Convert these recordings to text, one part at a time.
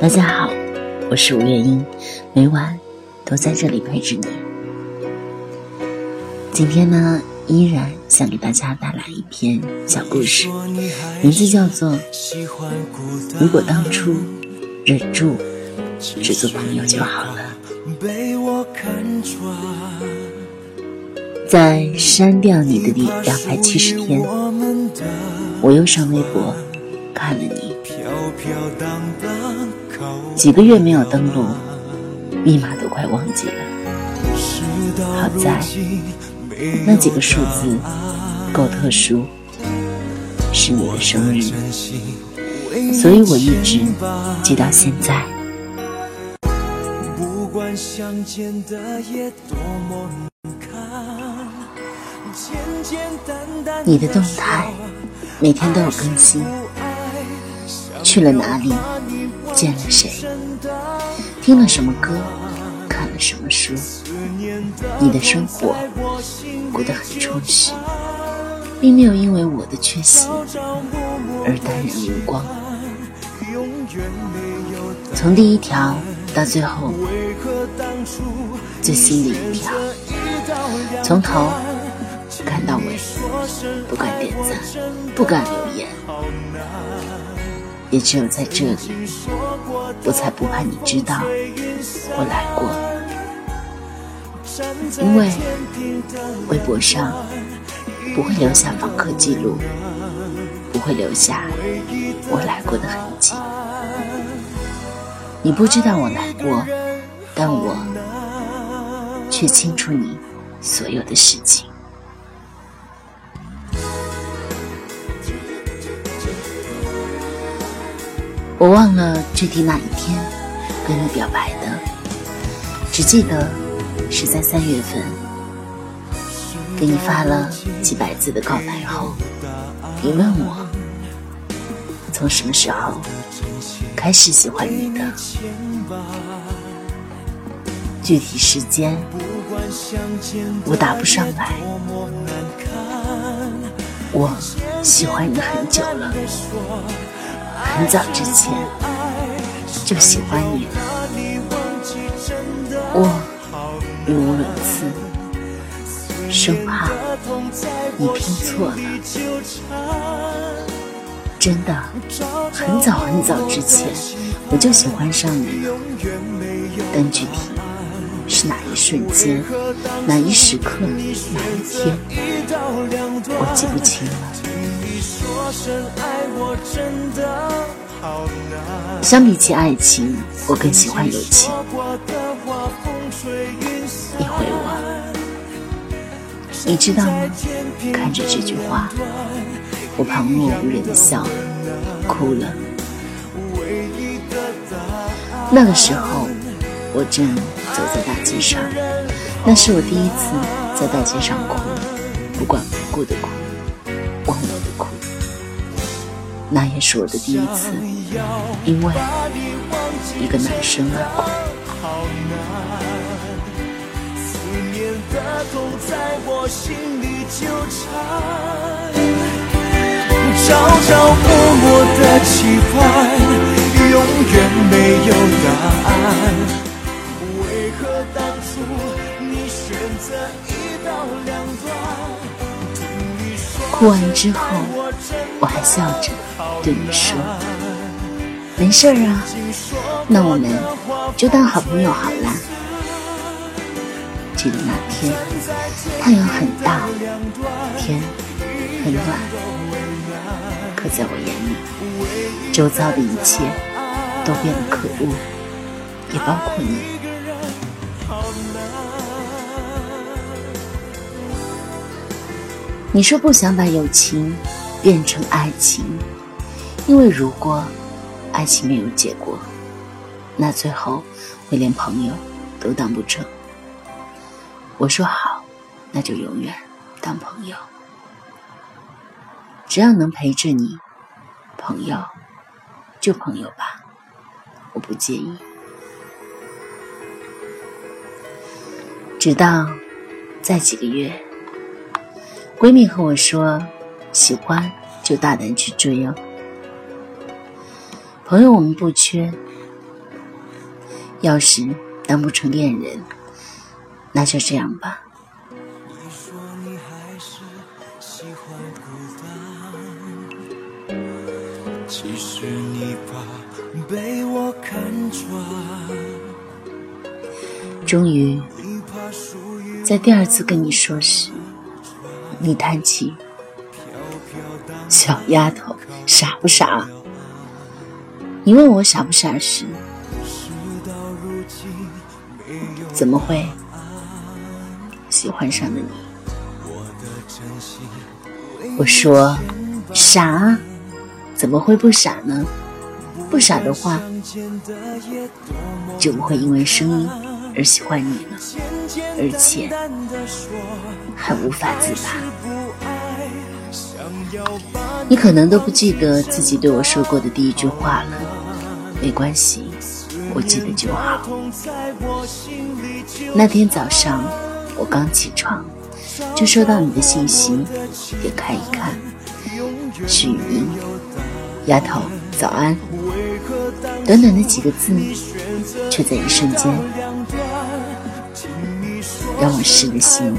大家好，我是吴月英，每晚都在这里陪着你。今天呢，依然想给大家带来一篇小故事，名字叫做《如果当初忍住只做朋友就好了》。在删掉你的第两百七十天，我又上微博看了你。几个月没有登录，密码都快忘记了。好在那几个数字够特殊，是你的生日，所以我一直记到现在。你的动态每天都有更新。去了哪里？见了谁？听了什么歌？看了什么书？你的生活过得很充实，并没有因为我的缺席而淡然无光。从第一条到最后最新的一条，从头看到尾，不敢点赞，不敢留言。也只有在这里，我才不怕你知道我来过，因为微博上不会留下访客记录，不会留下我来过的痕迹。你不知道我来过，但我却清楚你所有的事情。我忘了具体哪一天跟你表白的，只记得是在三月份，给你发了几百字的告白后，你问我从什么时候开始喜欢你的，具体时间我答不上来。我喜欢你很久了。很早之前就喜欢你，我语无伦次，生怕你听错了。真的，很早很早之前我就喜欢上你了，但具体是哪一瞬间、哪一时刻、哪一天，我记不清了。相比起爱情，我更喜欢友情。你回我，你知道吗？看着这句话，我旁若无人的笑了，哭了。那个时候，我正走在大街上，那是我第一次在大街上哭，不管不顾的哭。那也是我的第一次，因为一个男生而哭。朝朝暮暮的期盼，永远没有答案。为何当初你选择一刀两断？哭完之后，我还笑着。对你说，没事儿啊，那我们就当好朋友好了。记得那天，太阳很大，天很暖，可在我眼里，周遭的一切都变得可恶，也包括你。你说不想把友情变成爱情。因为如果爱情没有结果，那最后会连朋友都当不成。我说好，那就永远当朋友，只要能陪着你，朋友就朋友吧，我不介意。直到再几个月，闺蜜和我说，喜欢就大胆去追哦。朋友我们不缺，要是当不成恋人，那就这样吧。其实你怕被我看穿。终于，在第二次跟你说时，你叹气：“小丫头，傻不傻？”你问我傻不傻时，怎么会喜欢上了你？我说傻，怎么会不傻呢？不傻的话，就不会因为声音。而喜欢你了，而且还无法自拔。你可能都不记得自己对我说过的第一句话了，没关系，我记得就好。那天早上我刚起床，就收到你的信息，点开一看，是语音：“丫头，早安。”短短的几个字，却在一瞬间。让我失了心，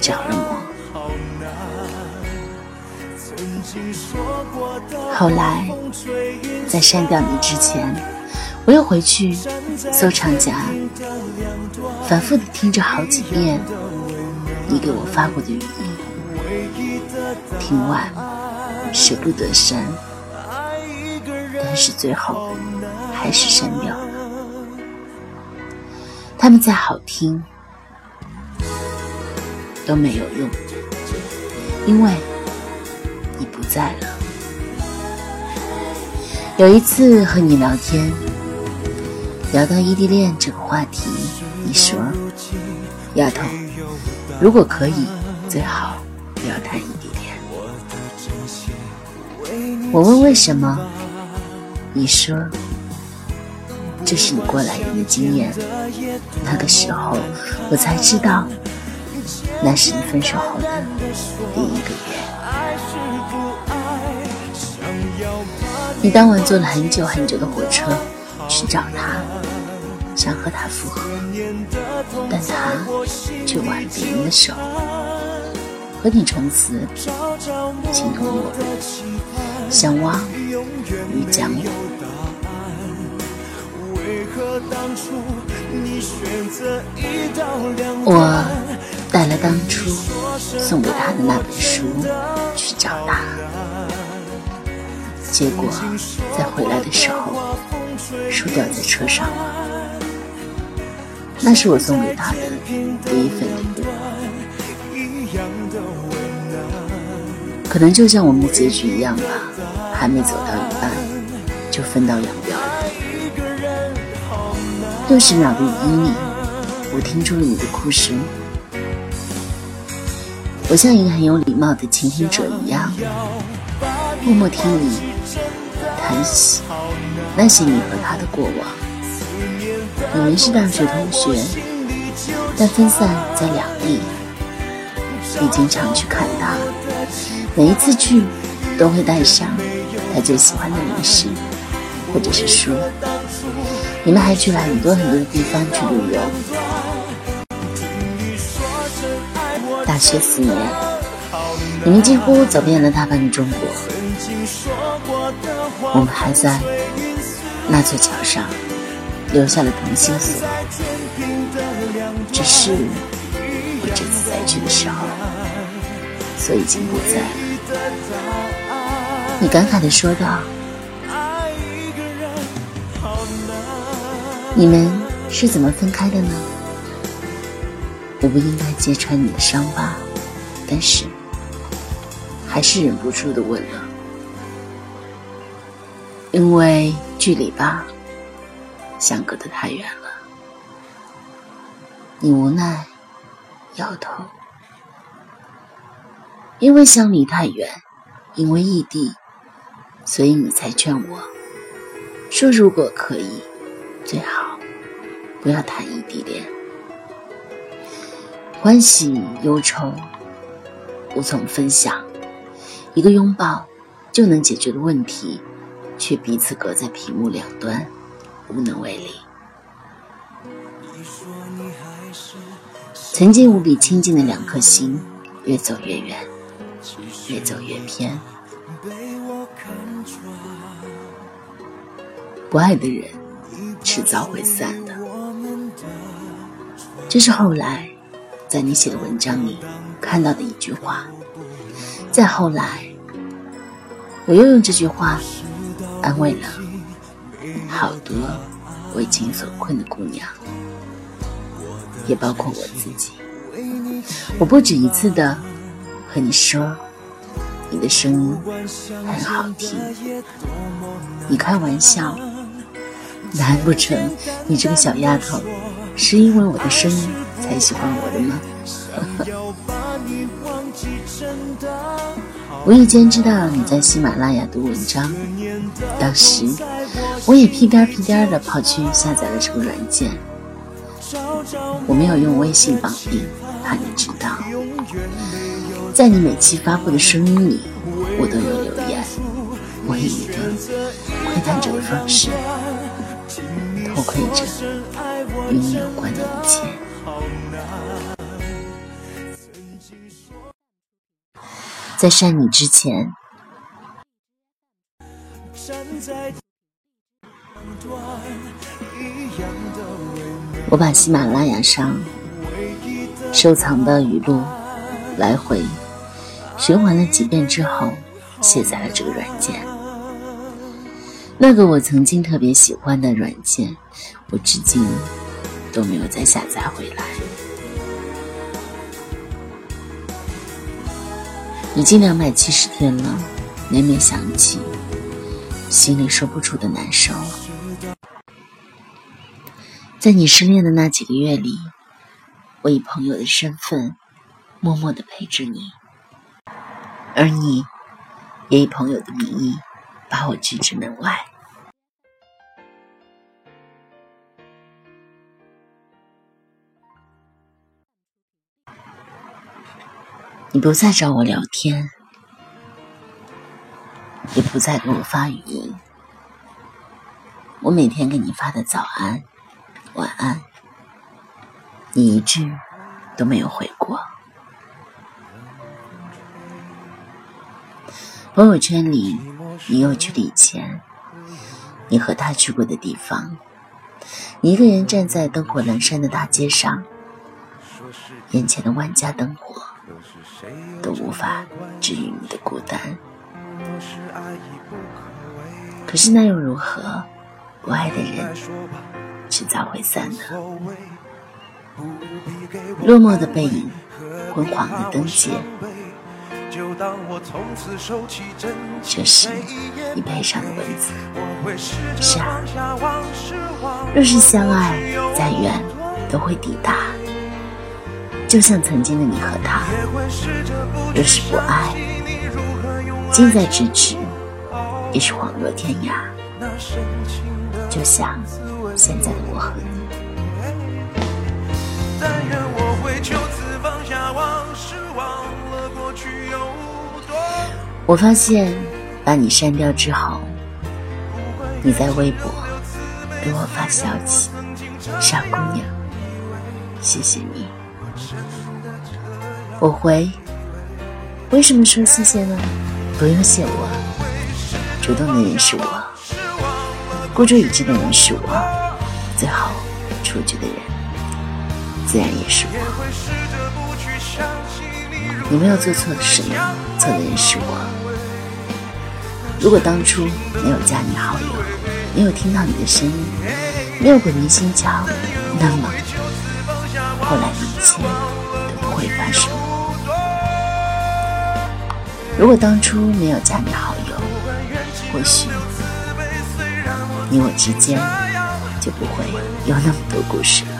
着了魔。后来，在删掉你之前，我又回去搜唱夹，反复的听着好几遍你给我发过的语音。听完，舍不得删，但是最后还是删掉。他们再好听。都没有用，因为在了。有一次和你聊天，聊到异地恋这个话题，你说：“丫头，如果可以，最好不要谈异地恋。”我问为什么，你说：“这是你过来人的经验。”那个时候，我才知道。那是你分手后的第一个月，你当晚坐了很久很久的火车去找他，想和他复合，但他却挽别人的手，和你从此形同陌路，相忘于江湖。我。带了当初送给他的那本书去找他，结果在回来的时候，书掉在车上了。那是我送给他的第一份礼物。可能就像我们的结局一样吧，还没走到一半，就分道扬镳了。六十秒的语音里，我听出了你的哭声。我像一个很有礼貌的倾听者一样，默默听你谈起那些你和他的过往。你们是大学同学，但分散在两地。你经常去看他，每一次去都会带上他最喜欢的零食或者是书。你们还去了很多很多的地方去旅游。大学四年，你们几乎走遍了大半个中国。我们还在那座桥上留下了同心锁，只是我这次再去的时候，锁已经不在了。你感慨的说道：“你们是怎么分开的呢？”我不应该揭穿你的伤疤，但是还是忍不住的问了，因为距离吧，相隔的太远了。你无奈摇头，因为相离太远，因为异地，所以你才劝我说，如果可以，最好不要谈异地恋。欢喜忧愁无从分享，一个拥抱就能解决的问题，却彼此隔在屏幕两端，无能为力。曾经无比亲近的两颗心，越走越远，越走越偏。不爱的人，迟早会散的。这是后来在你写的文章里看到的一句话。再后来，我又用这句话安慰了好多为情所困的姑娘，也包括我自己。我不止一次的和你说，你的声音很好听。你开玩笑，难不成你这个小丫头是因为我的声音才喜欢我的吗？无意间知道你在喜马拉雅读文章，当时我也屁颠屁颠的跑去下载了这个软件。我没有用微信绑定，怕你知道。在你每期发布的声音里，我都有留言。我以一个窥探者的方式，偷窥着与你有关的一切。在删你之前，站在我把喜马拉雅上收藏的语录来回循环了几遍之后，卸载了这个软件。那个我曾经特别喜欢的软件，我至今都没有再下载回来。已经两百七十天了，每每想起，心里说不出的难受。在你失恋的那几个月里，我以朋友的身份，默默的陪着你，而你也以朋友的名义，把我拒之门外。你不再找我聊天，也不再给我发语音。我每天给你发的早安、晚安，你一句都没有回过。朋友圈里，你又去了以前你和他去过的地方。你一个人站在灯火阑珊的大街上，眼前的万家灯火。都无法治愈你的孤单。可是那又如何？不爱的人迟早会散的。落寞的背影，昏黄的灯节。这是你配上的文字。是啊，若是相爱，再远都会抵达。就像曾经的你和他，若是不爱，近在咫尺，也是恍若天涯。就像现在的我和你。我发现把你删掉之后，你在微博给我发消息，傻姑娘，谢谢你。我回，为什么说谢谢呢？不用谢我，主动的人是我，孤注一掷的人是我，最后出局的人自然也是我。你没有做错什么，错的人是我。如果当初没有加你好友，没有听到你的声音，没有鬼迷心窍，那么后来一切都不会发生。如果当初没有加你好友，或许你我之间就不会有那么多故事了。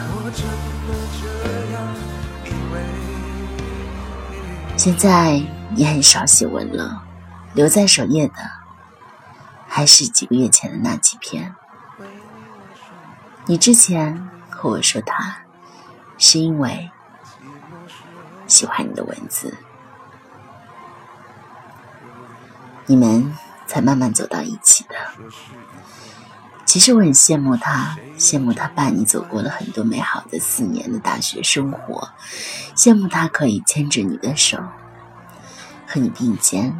现在你很少写文了，留在首页的还是几个月前的那几篇。你之前和我说他，是因为喜欢你的文字。你们才慢慢走到一起的。其实我很羡慕他，羡慕他伴你走过了很多美好的四年的大学生活，羡慕他可以牵着你的手，和你并肩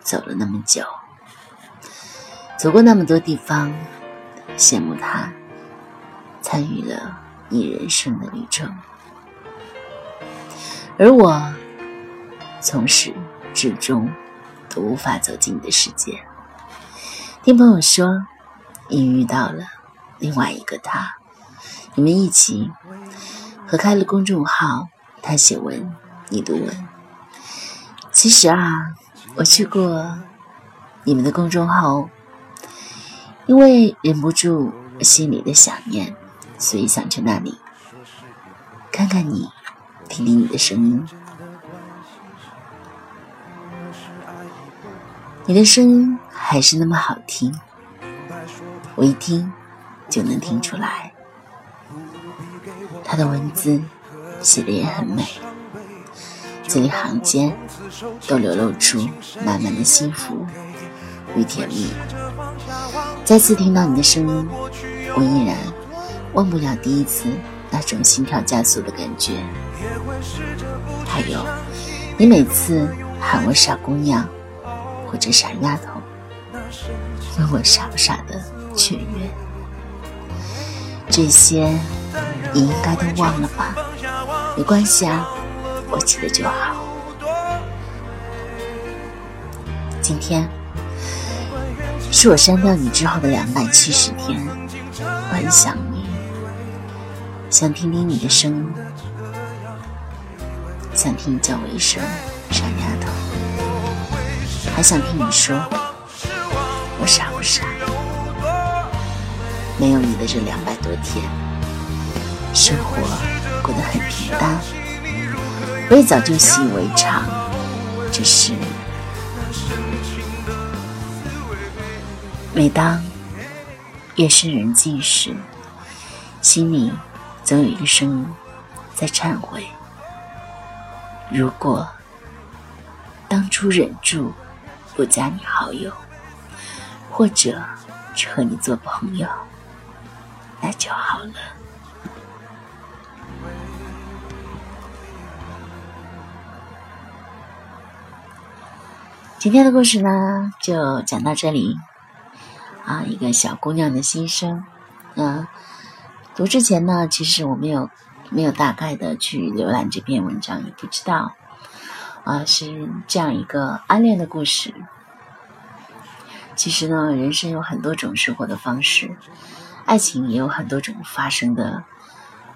走了那么久，走过那么多地方，羡慕他参与了你人生的旅程，而我从始至终都无法走进你的世界。听朋友说。你遇到了另外一个他，你们一起合开了公众号，他写文，你读文。其实啊，我去过你们的公众号，因为忍不住心里的想念，所以想去那里看看你，听听你的声音。你的声音还是那么好听。我一听就能听出来，他的文字写的也很美，字里行间都流露出满满的幸福与甜蜜。再次听到你的声音，我依然忘不了第一次那种心跳加速的感觉。还有，你每次喊我傻姑娘或者傻丫头，问我傻不傻的。雀跃，这些你应该都忘了吧？没关系啊，我记得就好。今天是我删掉你之后的两百七十天，我很想你，想听听你的声音，想听你叫我一声傻丫头，还想听你说我傻不傻。没有你的这两百多天，生活过得很平淡，我也早就习以为常。只是每当夜深人静时，心里总有一个声音在忏悔：如果当初忍住不加你好友，或者只和你做朋友。那就好了。今天的故事呢，就讲到这里。啊，一个小姑娘的心声。嗯，读之前呢，其实我没有没有大概的去浏览这篇文章，也不知道啊是这样一个暗恋的故事。其实呢，人生有很多种生活的方式。爱情也有很多种发生的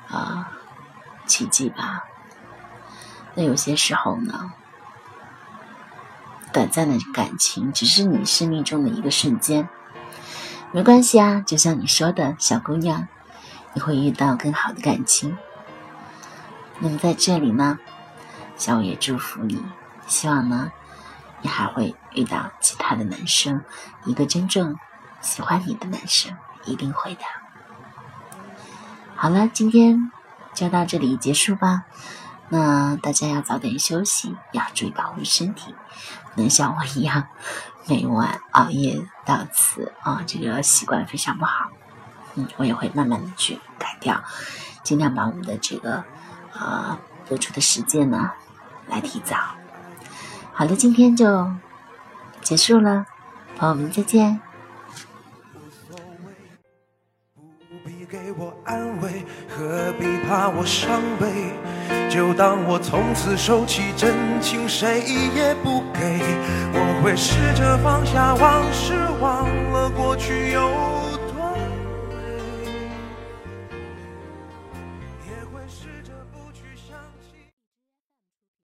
啊奇迹吧。那有些时候呢，短暂的感情只是你生命中的一个瞬间，没关系啊。就像你说的，小姑娘，你会遇到更好的感情。那么在这里呢，小五也祝福你，希望呢，你还会遇到其他的男生，一个真正喜欢你的男生。一定会的。好了，今天就到这里结束吧。那大家要早点休息，要注意保护身体，能像我一样每晚熬夜到此啊，这个习惯非常不好。嗯，我也会慢慢的去改掉，尽量把我们的这个呃播出的时间呢来提早。好的，今天就结束了，朋友们再见。何必怕我伤悲？就当我从此收起真情，谁也不给。我会试着放下往事，忘了过去有。